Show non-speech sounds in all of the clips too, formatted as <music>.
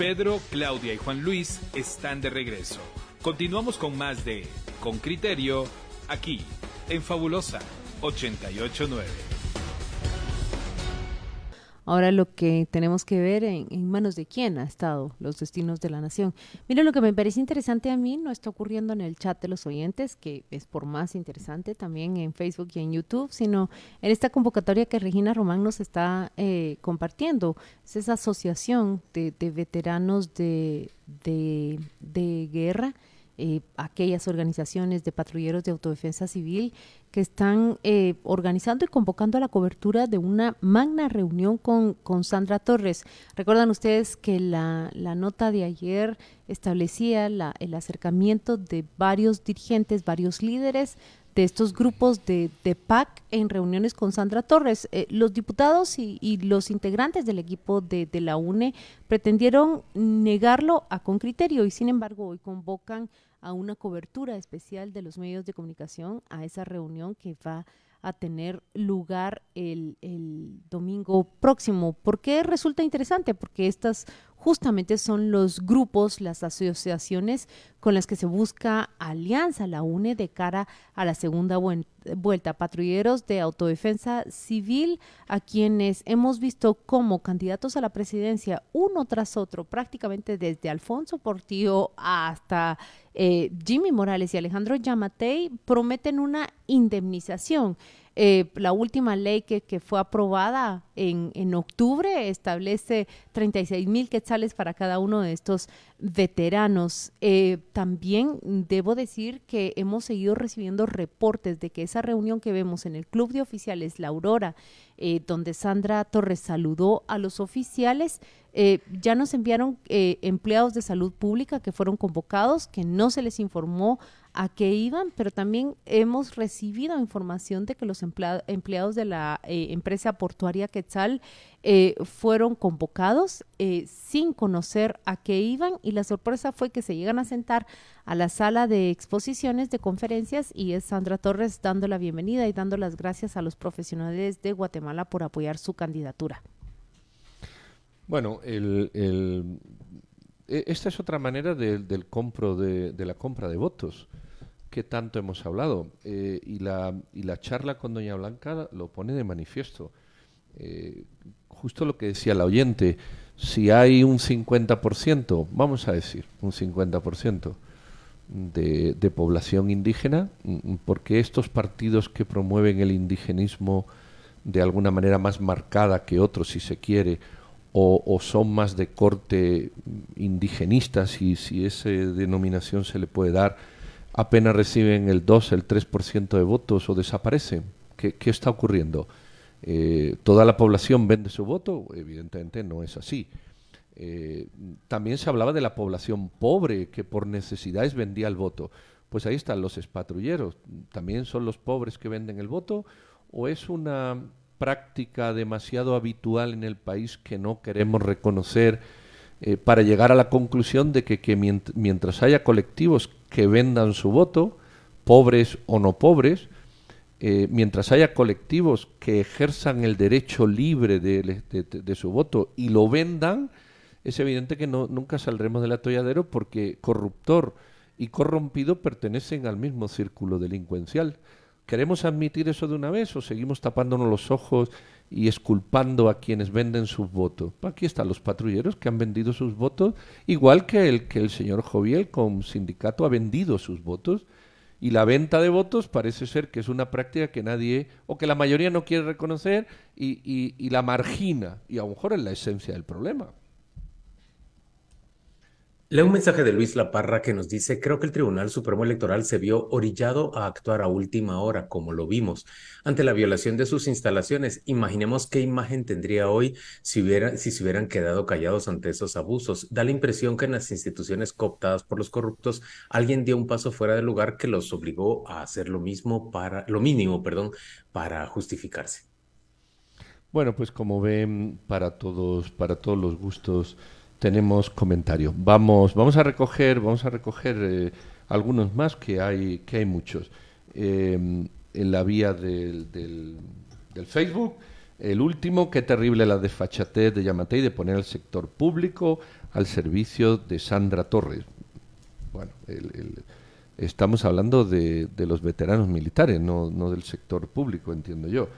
Pedro, Claudia y Juan Luis están de regreso. Continuamos con más de Con Criterio, aquí, en Fabulosa 889. Ahora lo que tenemos que ver en, manos de quién ha estado los destinos de la nación. Miren, lo que me parece interesante a mí no está ocurriendo en el chat de los oyentes, que es por más interesante también en Facebook y en YouTube, sino en esta convocatoria que Regina Román nos está eh, compartiendo. Es esa asociación de, veteranos de, de guerra eh, aquellas organizaciones de patrulleros de autodefensa civil que están eh, organizando y convocando a la cobertura de una magna reunión con, con Sandra Torres. Recuerdan ustedes que la, la nota de ayer establecía la, el acercamiento de varios dirigentes, varios líderes de estos grupos de, de PAC en reuniones con Sandra Torres. Eh, los diputados y, y, los integrantes del equipo de, de, la UNE pretendieron negarlo a con criterio y sin embargo hoy convocan a una cobertura especial de los medios de comunicación a esa reunión que va a tener lugar el, el domingo próximo. ¿Por qué resulta interesante? Porque estas justamente son los grupos, las asociaciones con las que se busca alianza, la UNE de cara a la segunda vuelta. Patrulleros de autodefensa civil, a quienes hemos visto como candidatos a la presidencia uno tras otro, prácticamente desde Alfonso Portillo hasta eh, Jimmy Morales y Alejandro Yamatei, prometen una indemnización. Eh, la última ley que, fue aprobada en, en, octubre establece 36 mil quetzales para cada uno de estos veteranos. Eh, también debo decir que hemos seguido recibiendo reportes de que esa reunión que vemos en el Club de Oficiales La Aurora, eh, donde Sandra Torres saludó a los oficiales, ya nos enviaron empleados de salud pública que fueron convocados, que no se les informó a qué iban, pero también hemos recibido información de que los empleados de la eh, empresa portuaria Quetzal eh, fueron convocados eh, sin conocer a qué iban y la sorpresa fue que se llegan a sentar a la sala de exposiciones de conferencias y es Sandra Torres dando la bienvenida y dando las gracias a los profesionales de Guatemala por apoyar su candidatura. Bueno, el, e, esta es otra manera del compro de, la compra de votos que tanto hemos hablado. Eh, y, la, y la charla con Doña Blanca lo pone de manifiesto. Eh, justo lo que decía la oyente, si hay un 50%, vamos a decir, un 50% de, población indígena, mm, porque estos partidos que promueven el indigenismo de alguna manera más marcada que otros, si se quiere, o, son más de corte indigenista, si, si esa denominación se le puede dar, apenas reciben el 2, el 3% de votos o desaparecen. ¿Qué, qué está ocurriendo? Eh, ¿Toda la población vende su voto? Evidentemente no es así. Eh, también se hablaba de la población pobre que por necesidades vendía el voto. Pues ahí están los espatrulleros. ¿También son los pobres que venden el voto? ¿O es una práctica demasiado habitual en el país que no queremos reconocer eh, para llegar a la conclusión de que, mientras haya colectivos que vendan su voto, pobres o no pobres, eh, mientras haya colectivos que ejerzan el derecho libre de, su voto y lo vendan, es evidente que no, nunca saldremos del atolladero porque corruptor y corrompido pertenecen al mismo círculo delincuencial. ¿Queremos admitir eso de una vez o seguimos tapándonos los ojos y esculpando a quienes venden sus votos? Aquí están los patrulleros que han vendido sus votos, igual que el que el señor Joviel con sindicato ha vendido sus votos. Y la venta de votos parece ser que es una práctica que nadie o que la mayoría no quiere reconocer y, y la margina. Y a lo mejor es la esencia del problema. Leo un mensaje de Luis Laparra que nos dice, creo que el Tribunal Supremo Electoral se vio orillado a actuar a última hora, como lo vimos, ante la violación de sus instalaciones. Imaginemos qué imagen tendría hoy si, si se hubieran quedado callados ante esos abusos. Da la impresión que en las instituciones cooptadas por los corruptos, alguien dio un paso fuera del lugar que los obligó a hacer lo mismo para, lo mínimo, perdón, para justificarse. Bueno, pues como ven, para todos, para todos los gustos tenemos comentario. Vamos, vamos a recoger, vamos a recoger eh, algunos más que hay, que hay muchos. Em, en la vía del, del, Facebook, El último, qué terrible la desfachatez de Yamatei de poner al sector público al servicio de Sandra Torres. Bueno, estamos hablando de, los veteranos militares, no, no del sector público, entiendo yo.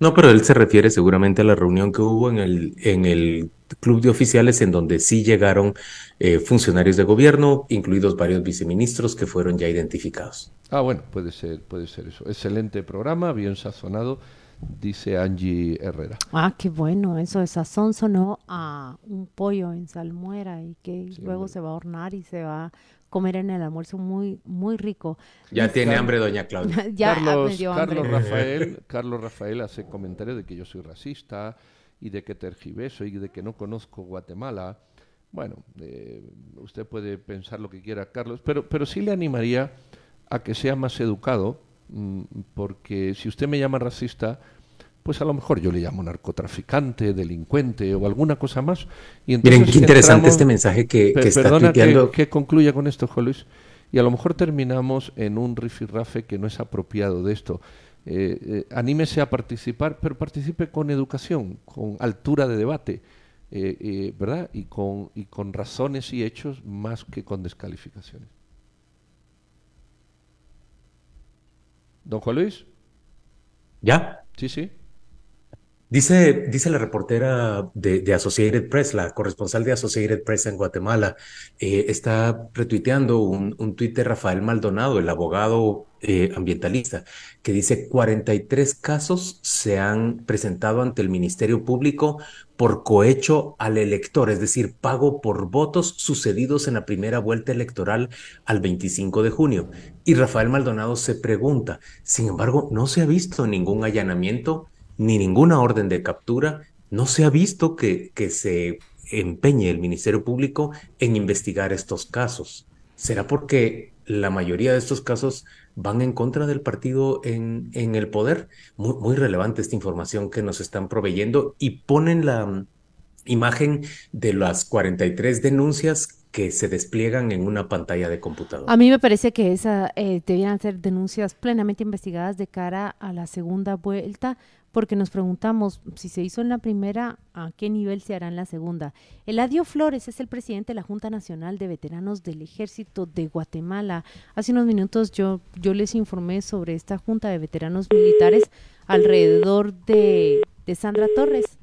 No, pero él se refiere seguramente a la reunión que hubo en el, en el club de oficiales en donde sí llegaron eh, funcionarios de gobierno, incluidos varios viceministros que fueron ya identificados. Ah, bueno, puede ser, puede ser eso. Excelente programa, bien sazonado, dice Angie Herrera. Ah, qué bueno, eso de sazón sonó a un pollo en salmuera y que luego se va a hornar y se va comer en el almuerzo muy, muy rico. Ya tiene hambre, doña Claudia. <laughs> ya Carlos, Carlos <laughs> Rafael, Carlos Rafael hace comentarios de que yo soy racista y de que tergiverso y de que no conozco Guatemala. Bueno, eh, usted puede pensar lo que quiera, Carlos, pero, pero sí le animaría a que sea más educado, mm, porque si usted me llama racista, pues a lo mejor yo le llamo narcotraficante, delincuente o alguna cosa más. Y Miren, qué interesante este mensaje que, que está perdona que, que, concluya con esto, Luis. Y a lo mejor terminamos en un rifirrafe que no es apropiado de esto. Eh, eh, anímese a participar, pero participe con educación, con altura de debate, eh, ¿verdad? Y con, y con razones y hechos más que con descalificaciones. Don Juan Luis. ¿Ya? Sí, sí. Dice, dice la reportera de, Associated Press, la corresponsal de Associated Press en Guatemala, eh, está retuiteando un, un tuit de Rafael Maldonado, el abogado eh, ambientalista, que dice 43 casos se han presentado ante el Ministerio Público por cohecho al elector, es decir, pago por votos sucedidos en la primera vuelta electoral al 25 de junio. Y Rafael Maldonado se pregunta, sin embargo, no se ha visto ningún allanamiento ni ninguna orden de captura, no se ha visto que, que se empeñe el Ministerio Público en investigar estos casos. ¿Será porque la mayoría de estos casos van en contra del partido en, en el poder? Muy, muy relevante esta información que nos están proveyendo y ponen la mm, imagen de las 43 denuncias que se despliegan en una pantalla de computador. A mí me parece que esa eh, debían ser denuncias plenamente investigadas de cara a la segunda vuelta, porque nos preguntamos si se hizo en la primera, a qué nivel se hará en la segunda. Eladio Flores es el presidente de la Junta Nacional de Veteranos del Ejército de Guatemala. Hace unos minutos yo, yo les informé sobre esta Junta de Veteranos Militares alrededor de, de Sandra Torres.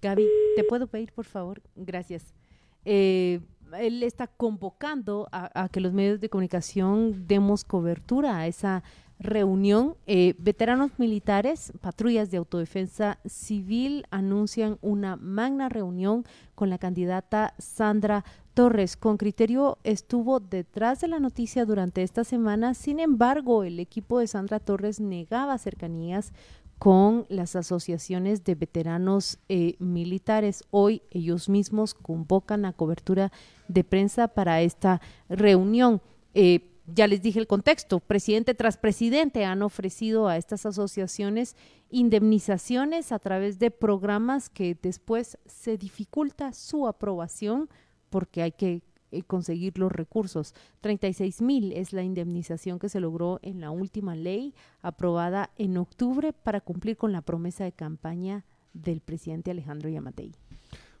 Gaby, ¿te puedo pedir, por favor? Gracias. Eh, él está convocando a, que los medios de comunicación demos cobertura a esa reunión, eh, veteranos militares, patrullas de autodefensa civil anuncian una magna reunión con la candidata Sandra Torres. Con criterio estuvo detrás de la noticia durante esta semana, sin embargo, el equipo de Sandra Torres negaba cercanías con las asociaciones de veteranos eh, militares. Hoy ellos mismos convocan a cobertura de prensa para esta reunión. Eh, ya les dije el contexto, presidente tras presidente han ofrecido a estas asociaciones indemnizaciones a través de programas que después se dificulta su aprobación porque hay que eh, conseguir los recursos. 36 mil es la indemnización que se logró en la última ley aprobada en octubre para cumplir con la promesa de campaña del presidente Alejandro Yamatei.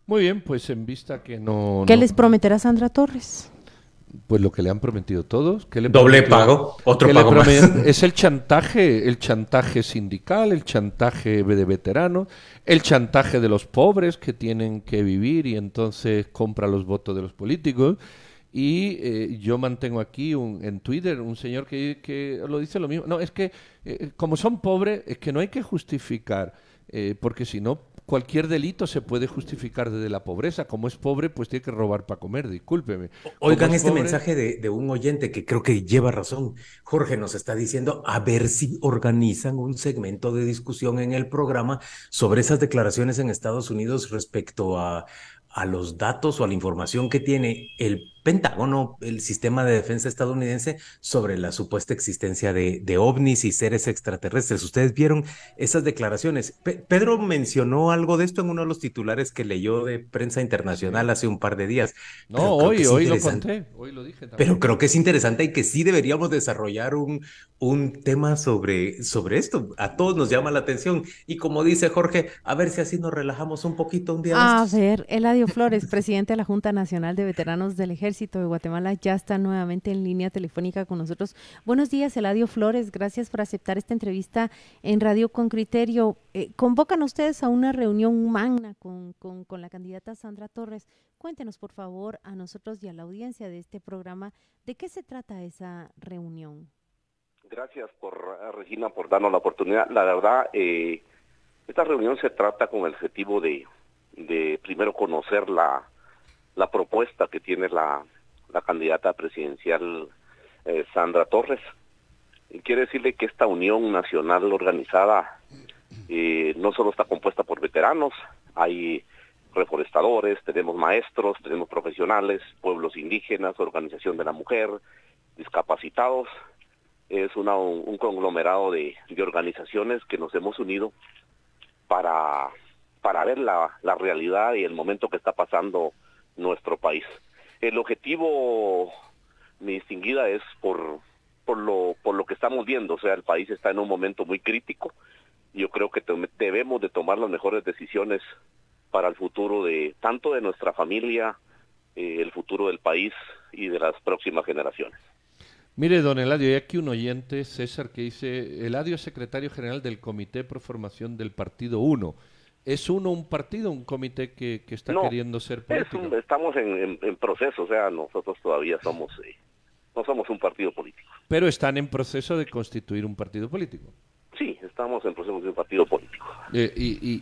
Muy bien, pues en vista que no... ¿Qué les prometerá Sandra Torres? Pues lo que le han prometido todos. le Doble pago, otro pago más. <laughs> Es el chantaje, el chantaje sindical, el chantaje de veteranos, el chantaje de los pobres que tienen que vivir y entonces compra los votos de los políticos. Y eh, yo mantengo aquí un, en Twitter un señor que, que, lo dice lo mismo. No, es que eh, como son pobres, es que no hay que justificar, eh, porque si no cualquier delito se puede justificar desde la pobreza. Como es pobre, pues tiene que robar para comer, discúlpeme. Oigan este mensaje de, un oyente que creo que lleva razón. Jorge nos está diciendo a ver si organizan un segmento de discusión en el programa sobre esas declaraciones en Estados Unidos respecto a, a los datos o a la información que tiene el Pentágono, el sistema de defensa estadounidense, sobre la supuesta existencia de, de ovnis y seres extraterrestres. ¿Ustedes vieron esas declaraciones? Pedro mencionó algo de esto en uno de los titulares que leyó de prensa internacional hace un par de días. No, hoy, hoy lo conté, hoy lo dije también. Pero creo que es interesante y que sí deberíamos desarrollar un, un tema sobre, sobre esto. A todos nos llama la atención. Y como dice Jorge, a ver si así nos relajamos un poquito un día. A ver, Eladio Flores, <laughs> presidente de la Junta Nacional de Veteranos del Ejército Ejército de Guatemala ya está nuevamente en línea telefónica con nosotros. Buenos días, Eladio Flores. Gracias por aceptar esta entrevista en Radio con Criterio. Eh, convocan ustedes a una reunión magna con, con, la candidata Sandra Torres. Cuéntenos, por favor, a nosotros y a la audiencia de este programa, ¿de qué se trata esa reunión? Gracias, por Regina, por darnos la oportunidad. La verdad, eh, esta reunión se trata con el objetivo de, de primero conocer la, la propuesta que tiene la, la candidata presidencial eh, Sandra Torres. Y quiere decirle que esta unión nacional organizada no solo está compuesta por veteranos, hay reforestadores, tenemos maestros, tenemos profesionales, pueblos indígenas, organización de la mujer, discapacitados. Es una, un, conglomerado de, de, organizaciones que nos hemos unido para, para ver la, la realidad y el momento que está pasando nuestro país. El objetivo, mi distinguida, es por, por, lo, por lo que estamos viendo, o sea, el país está en un momento muy crítico. Yo creo que debemos de tomar las mejores decisiones para el futuro de tanto de nuestra familia, eh, el futuro del país y de las próximas generaciones. Mire, don Eladio, hay aquí un oyente, César, que dice, Eladio es secretario general del Comité Pro Formación del Partido 1. ¿Es uno un partido, un comité que, está queriendo ser político? estamos en, proceso, o sea, nosotros todavía somos, eh, no somos un partido político. Pero están en proceso de constituir un partido político. Sí, estamos en proceso de un partido político. Eh,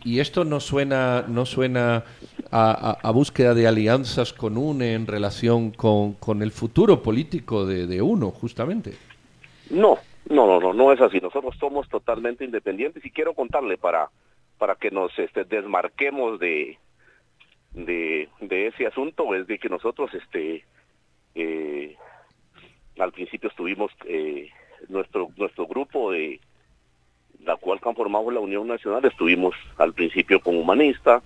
y, esto no suena, no suena a, búsqueda de alianzas con UNE en relación con, el futuro político de, de uno, justamente. No, no, no, no, no es así. Nosotros somos totalmente independientes y quiero contarle para para que nos este, desmarquemos de, ese asunto. Es de que nosotros este eh, al principio estuvimos eh, nuestro nuestro grupo de la cual conformamos la Unión Nacional estuvimos al principio como humanista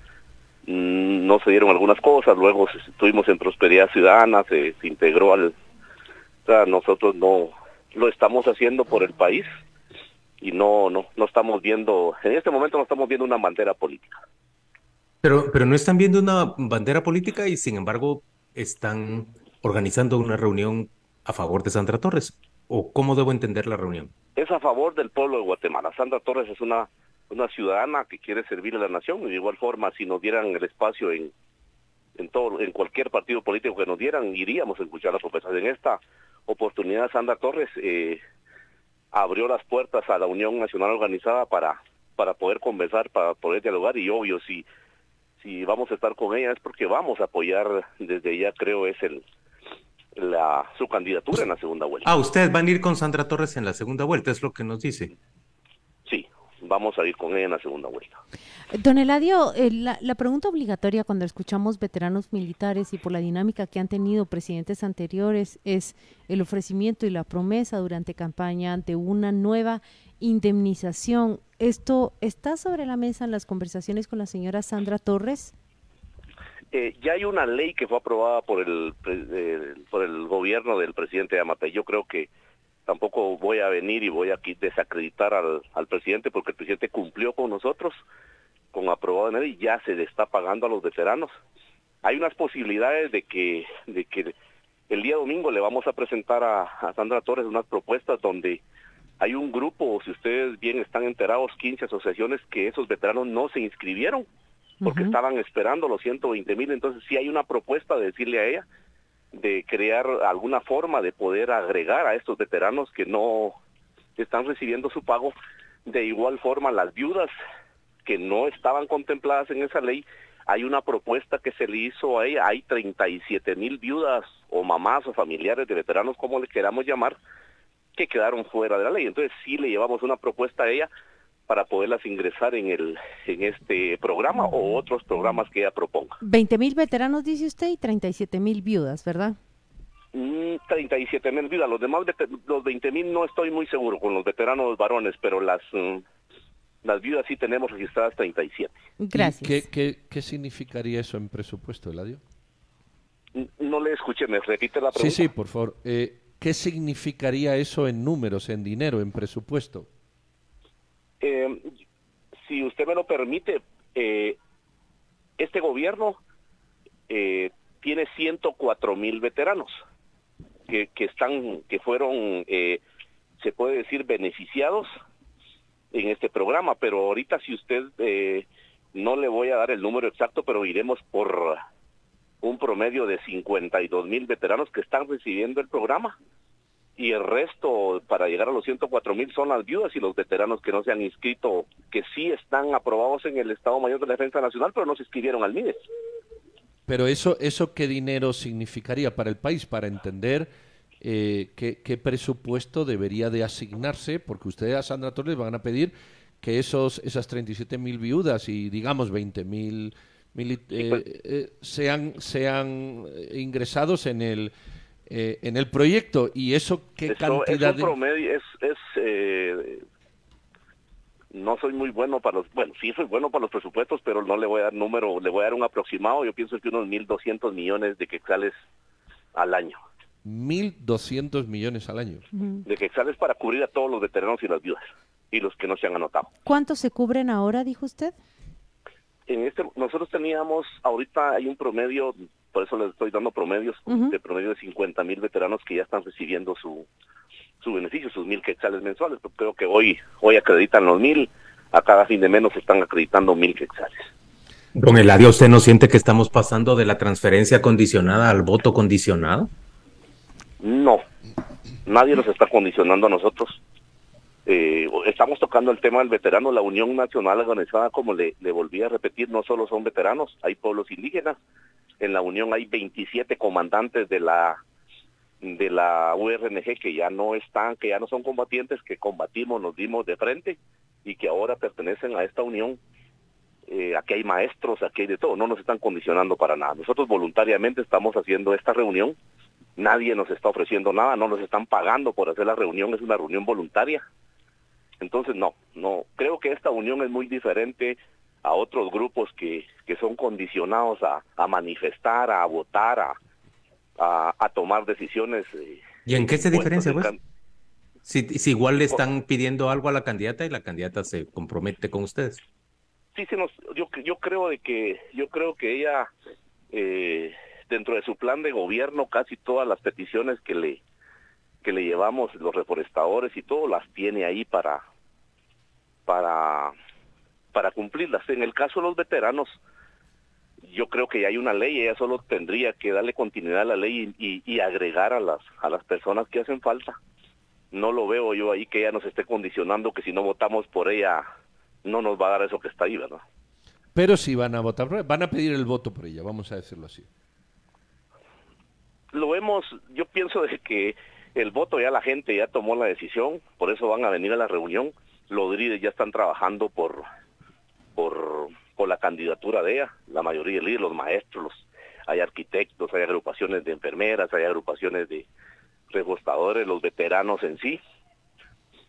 mm, no se dieron algunas cosas luego estuvimos en prosperidad ciudadana se, se integró al o sea, nosotros no lo estamos haciendo por el país y no, no, no estamos viendo, en este momento no estamos viendo una bandera política. Pero, pero no están viendo una bandera política y sin embargo están organizando una reunión a favor de Sandra Torres. ¿O cómo debo entender la reunión? Es a favor del pueblo de Guatemala. Sandra Torres es una, una ciudadana que quiere servir a la nación y de igual forma si nos dieran el espacio en, en todo en cualquier partido político que nos dieran iríamos a escuchar las propuestas en esta oportunidad Sandra Torres eh, abrió las puertas a la Unión Nacional Organizada para, para poder conversar, para poder dialogar y obvio, si, si vamos a estar con ella es porque vamos a apoyar desde ya creo es el la su candidatura en la segunda vuelta. Ah, ustedes van a ir con Sandra Torres en la segunda vuelta, es lo que nos dice vamos a ir con ella en la segunda vuelta. Don Eladio, eh, la, pregunta obligatoria cuando escuchamos veteranos militares y por la dinámica que han tenido presidentes anteriores es el ofrecimiento y la promesa durante campaña de una nueva indemnización. ¿Esto está sobre la mesa en las conversaciones con la señora Sandra Torres? Eh, ya hay una ley que fue aprobada por el, eh, por el gobierno del presidente Amate. Yo creo que tampoco voy a venir y voy aquí desacreditar al, al presidente porque el presidente cumplió con nosotros, con aprobado en él y ya se le está pagando a los veteranos. Hay unas posibilidades de que, de que el día domingo le vamos a presentar a, Sandra Torres unas propuestas donde hay un grupo, si ustedes bien están enterados, 15 asociaciones que esos veteranos no se inscribieron porque estaban esperando los 120 mil, entonces sí hay una propuesta de decirle a ella de crear alguna forma de poder agregar a estos veteranos que no están recibiendo su pago. De igual forma, las viudas que no estaban contempladas en esa ley, hay una propuesta que se le hizo a ella, hay 37 mil viudas o mamás o familiares de veteranos, como le queramos llamar, que quedaron fuera de la ley. Entonces sí le llevamos una propuesta a ella para poderlas ingresar en el en este programa o otros programas que ella proponga. 20 mil veteranos, dice usted, y 37 mil viudas, ¿verdad? son 37 mil vidas. Los demás, los 20 mil no estoy muy seguro con los veteranos varones, pero las, mm, las viudas sí tenemos registradas 37. Gracias. ¿Qué, qué, qué significaría eso en presupuesto, Eladio? No le escuché, me repite la pregunta. Sí, sí, por favor. Eh, ¿Qué significaría eso en números, en dinero, en presupuesto? Eh, si usted me lo permite, eh, este gobierno eh, tiene 104 mil veteranos que, están, que fueron, eh, se puede decir, beneficiados en este programa, pero ahorita si usted, no le voy a dar el número exacto, pero iremos por un promedio de 52 mil veteranos que están recibiendo el programa y el resto para llegar a los 104 mil son las viudas y los veteranos que no se han inscrito, que sí están aprobados en el Estado Mayor de la Defensa Nacional, pero no se inscribieron al MIDES. Pero eso, eso qué dinero significaría para el país, para entender eh, qué, qué, presupuesto debería de asignarse, porque ustedes a Sandra Torres van a pedir que esos, esas 37 mil viudas y digamos 20 mil eh, pues eh, sean, sean ingresados en el eh, en el proyecto y eso qué Esto, cantidad es un promedio es, es eh, no soy muy bueno para los bueno sí soy bueno para los presupuestos pero no le voy a dar número le voy a dar un aproximado. Yo pienso que unos 1.200 millones de quetzales al año. 1.200 millones al año. De quetzales para cubrir a todos los veteranos y las viudas y los que no se han anotado. ¿cuántos se cubren ahora dijo usted? en este nosotros teníamos ahorita hay un promedio por eso les estoy dando promedios uh -huh. de promedio de 50 mil veteranos que ya están recibiendo su su beneficio sus mil quetzales mensuales creo que hoy hoy acreditan los mil a cada fin de menos están acreditando mil quetzales Don Eladio, ¿usted no siente que estamos pasando de la transferencia condicionada al voto condicionado? No, nadie nos está condicionando a nosotros eh, estamos tocando el tema del veterano, la Unión Nacional Organizada, como le, le volví a repetir, no solo son veteranos, hay pueblos indígenas, en la Unión hay 27 comandantes de la de la URNG que ya no están, que ya no son combatientes, que combatimos, nos dimos de frente y que ahora pertenecen a esta unión. Eh, aquí hay maestros, aquí hay de todo, no nos están condicionando para nada. Nosotros voluntariamente estamos haciendo esta reunión, nadie nos está ofreciendo nada, no nos están pagando por hacer la reunión, es una reunión voluntaria. Entonces, no, no, creo que esta unión es muy diferente a otros grupos que, que son condicionados a, a manifestar, a votar, a, a, a tomar decisiones. Eh, ¿Y en qué se diferencia, pues? Si, si, igual le están pidiendo algo a la candidata y la candidata se compromete con ustedes. Sí, sí, nos, yo, yo creo de que yo creo que ella eh, dentro de su plan de gobierno casi todas las peticiones que le que le llevamos los reforestadores y todo las tiene ahí para para para cumplirlas. En el caso de los veteranos, yo creo que ya hay una ley, ella solo tendría que darle continuidad a la ley y, y, agregar a las a las personas que hacen falta. No lo veo yo ahí que ella nos esté condicionando que si no votamos por ella no nos va a dar eso que está ahí, ¿verdad? Pero si van a votar, van a pedir el voto por ella, vamos a decirlo así. Lo vemos, yo pienso de que el voto ya la gente ya tomó la decisión, por eso van a venir a la reunión. Los líderes ya están trabajando por por, por la candidatura de ella, la mayoría de los maestros, los, hay arquitectos, hay agrupaciones de enfermeras, hay agrupaciones de repostadores, los veteranos en sí.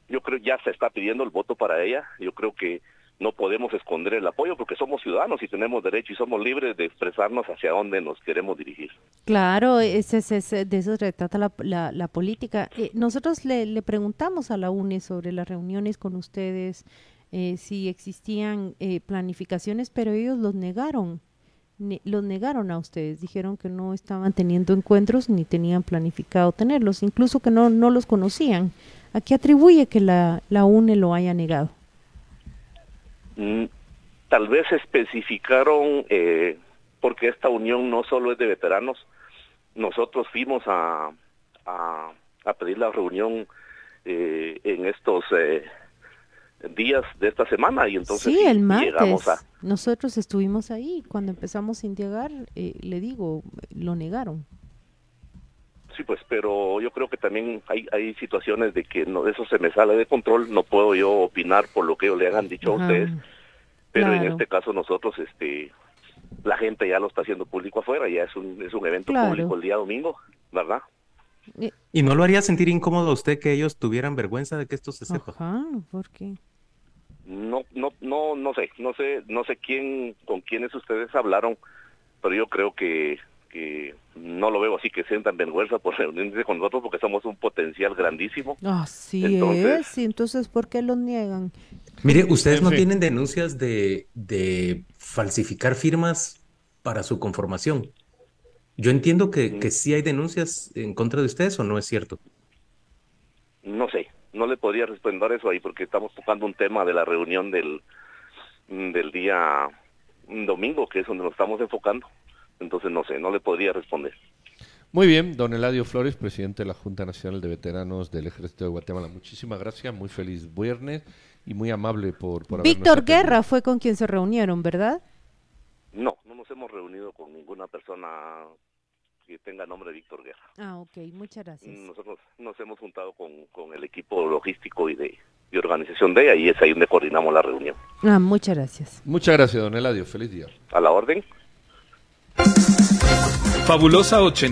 Yo creo ya se está pidiendo el voto para ella, yo creo que no podemos esconder el apoyo porque somos ciudadanos y tenemos derecho y somos libres de expresarnos hacia dónde nos queremos dirigir. Claro, ese, ese, de eso se trata la, la, la política. Eh, nosotros le, le, preguntamos a la UNE sobre las reuniones con ustedes, eh, si existían eh, planificaciones, pero ellos los negaron, ne los negaron a ustedes, dijeron que no estaban teniendo encuentros ni tenían planificado tenerlos, incluso que no, no los conocían. ¿A qué atribuye que la, la UNE lo haya negado? Mm, tal vez especificaron, eh, porque esta unión no solo es de veteranos, nosotros fuimos a, a, a pedir la reunión eh, en estos eh, días de esta semana y entonces sí, el martes a... nosotros estuvimos ahí cuando empezamos a indagar eh, le digo lo negaron sí pues pero yo creo que también hay hay situaciones de que no eso se me sale de control no puedo yo opinar por lo que ellos le hayan dicho Ajá, a ustedes pero claro. en este caso nosotros este la gente ya lo está haciendo público afuera ya es un es un evento claro. público el día domingo verdad ¿Y no lo haría sentir incómodo a usted que ellos tuvieran vergüenza de que esto se sepa? Ajá, ¿por qué? No, no, no, no sé, no sé, no sé quién, con quiénes ustedes hablaron, pero yo creo que, que no lo veo así que sientan vergüenza por <laughs> reunirse con nosotros porque somos un potencial grandísimo. Así Entonces- es, y entonces ¿por qué lo niegan? Mire, ustedes En no fin. tienen denuncias de, de falsificar firmas para su conformación. Yo entiendo que, que sí hay denuncias en contra de ustedes o no es cierto. No sé, no le podría responder eso ahí porque estamos tocando un tema de la reunión del, del día domingo, que es donde nos estamos enfocando. Entonces no sé, no le podría responder. Muy bien, don Eladio Flores, presidente de la Junta Nacional de Veteranos del Ejército de Guatemala. Muchísimas gracias, muy feliz viernes y muy amable por, por Víctor. Guerra fue con quien se reunieron, ¿verdad? No, no nos hemos reunido con ninguna persona que tenga nombre de Víctor Guerra. Ah, ok, muchas gracias. Nosotros nos hemos juntado con, con el equipo logístico y de, de organización de ella y es ahí donde coordinamos la reunión. Ah, muchas gracias. Muchas gracias, don Eladio. Feliz día. A la orden. Fabulosa 80.